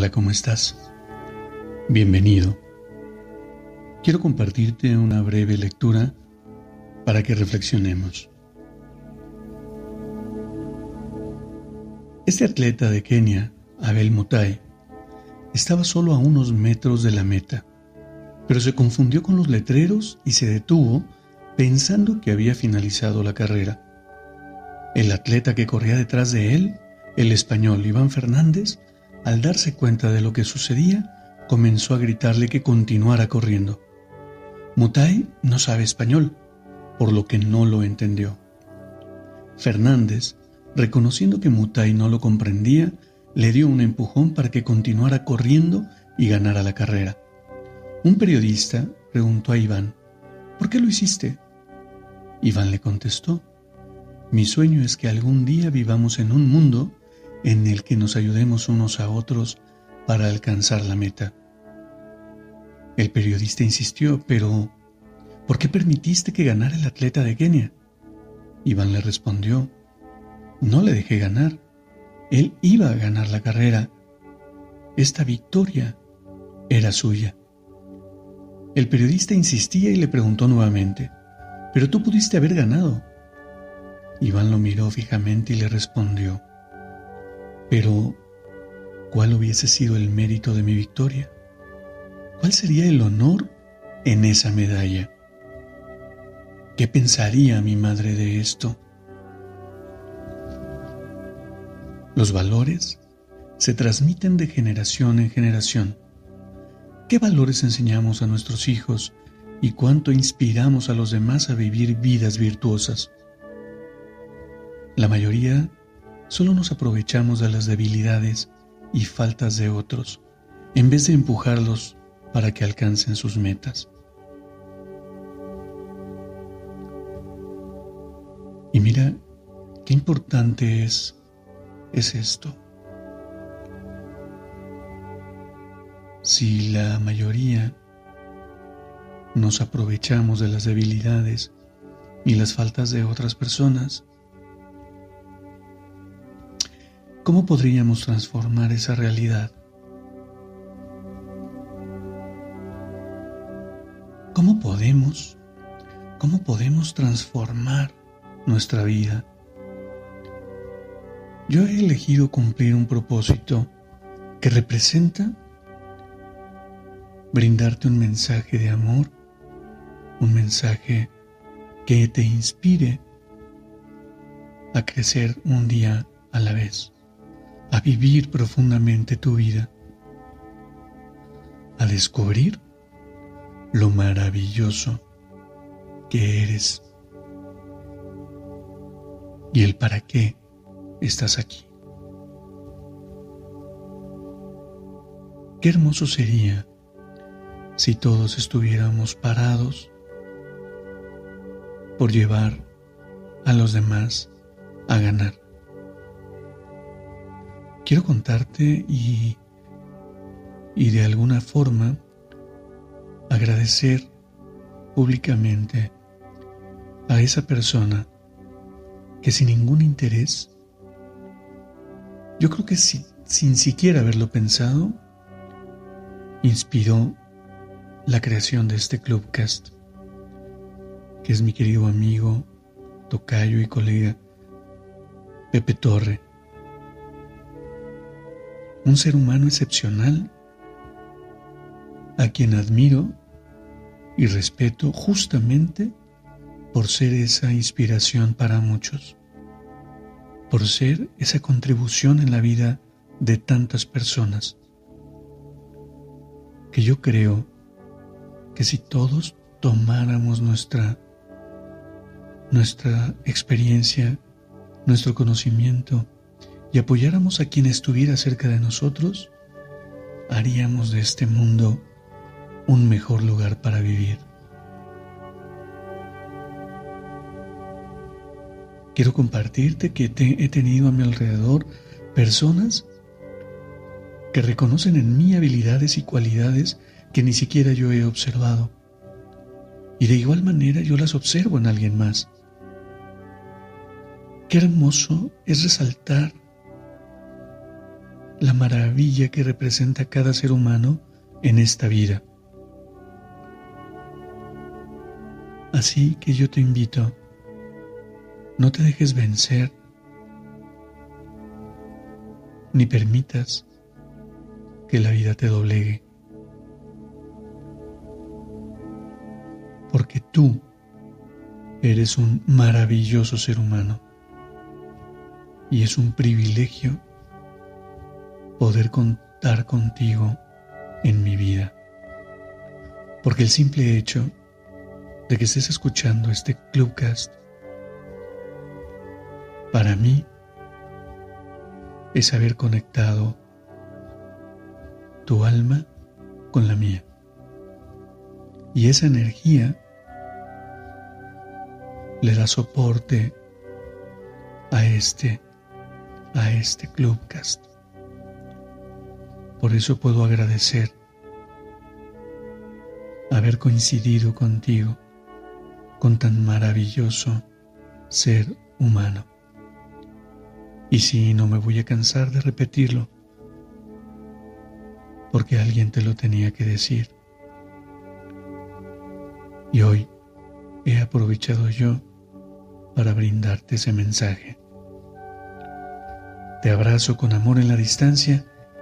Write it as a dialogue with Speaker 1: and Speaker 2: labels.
Speaker 1: Hola, ¿cómo estás? Bienvenido. Quiero compartirte una breve lectura para que reflexionemos. Este atleta de Kenia, Abel Mutai, estaba solo a unos metros de la meta, pero se confundió con los letreros y se detuvo pensando que había finalizado la carrera. El atleta que corría detrás de él, el español Iván Fernández, al darse cuenta de lo que sucedía, comenzó a gritarle que continuara corriendo. Mutai no sabe español, por lo que no lo entendió. Fernández, reconociendo que Mutai no lo comprendía, le dio un empujón para que continuara corriendo y ganara la carrera. Un periodista preguntó a Iván, ¿por qué lo hiciste? Iván le contestó, mi sueño es que algún día vivamos en un mundo en el que nos ayudemos unos a otros para alcanzar la meta. El periodista insistió, pero ¿por qué permitiste que ganara el atleta de Kenia? Iván le respondió, no le dejé ganar, él iba a ganar la carrera. Esta victoria era suya. El periodista insistía y le preguntó nuevamente, pero tú pudiste haber ganado. Iván lo miró fijamente y le respondió, pero, ¿cuál hubiese sido el mérito de mi victoria? ¿Cuál sería el honor en esa medalla? ¿Qué pensaría mi madre de esto? Los valores se transmiten de generación en generación. ¿Qué valores enseñamos a nuestros hijos y cuánto inspiramos a los demás a vivir vidas virtuosas? La mayoría solo nos aprovechamos de las debilidades y faltas de otros en vez de empujarlos para que alcancen sus metas. Y mira qué importante es, es esto. Si la mayoría nos aprovechamos de las debilidades y las faltas de otras personas, ¿Cómo podríamos transformar esa realidad? ¿Cómo podemos? ¿Cómo podemos transformar nuestra vida? Yo he elegido cumplir un propósito que representa brindarte un mensaje de amor, un mensaje que te inspire a crecer un día a la vez a vivir profundamente tu vida, a descubrir lo maravilloso que eres y el para qué estás aquí. Qué hermoso sería si todos estuviéramos parados por llevar a los demás a ganar quiero contarte y, y de alguna forma agradecer públicamente a esa persona que sin ningún interés, yo creo que sin siquiera haberlo pensado, inspiró la creación de este Clubcast, que es mi querido amigo, tocayo y colega Pepe Torre un ser humano excepcional a quien admiro y respeto justamente por ser esa inspiración para muchos, por ser esa contribución en la vida de tantas personas, que yo creo que si todos tomáramos nuestra nuestra experiencia, nuestro conocimiento y apoyáramos a quien estuviera cerca de nosotros, haríamos de este mundo un mejor lugar para vivir. Quiero compartirte que he tenido a mi alrededor personas que reconocen en mí habilidades y cualidades que ni siquiera yo he observado. Y de igual manera yo las observo en alguien más. Qué hermoso es resaltar la maravilla que representa cada ser humano en esta vida. Así que yo te invito, no te dejes vencer, ni permitas que la vida te doblegue. Porque tú eres un maravilloso ser humano y es un privilegio poder contar contigo en mi vida. Porque el simple hecho de que estés escuchando este Clubcast, para mí es haber conectado tu alma con la mía. Y esa energía le da soporte a este, a este Clubcast. Por eso puedo agradecer haber coincidido contigo, con tan maravilloso ser humano. Y si no me voy a cansar de repetirlo, porque alguien te lo tenía que decir. Y hoy he aprovechado yo para brindarte ese mensaje. Te abrazo con amor en la distancia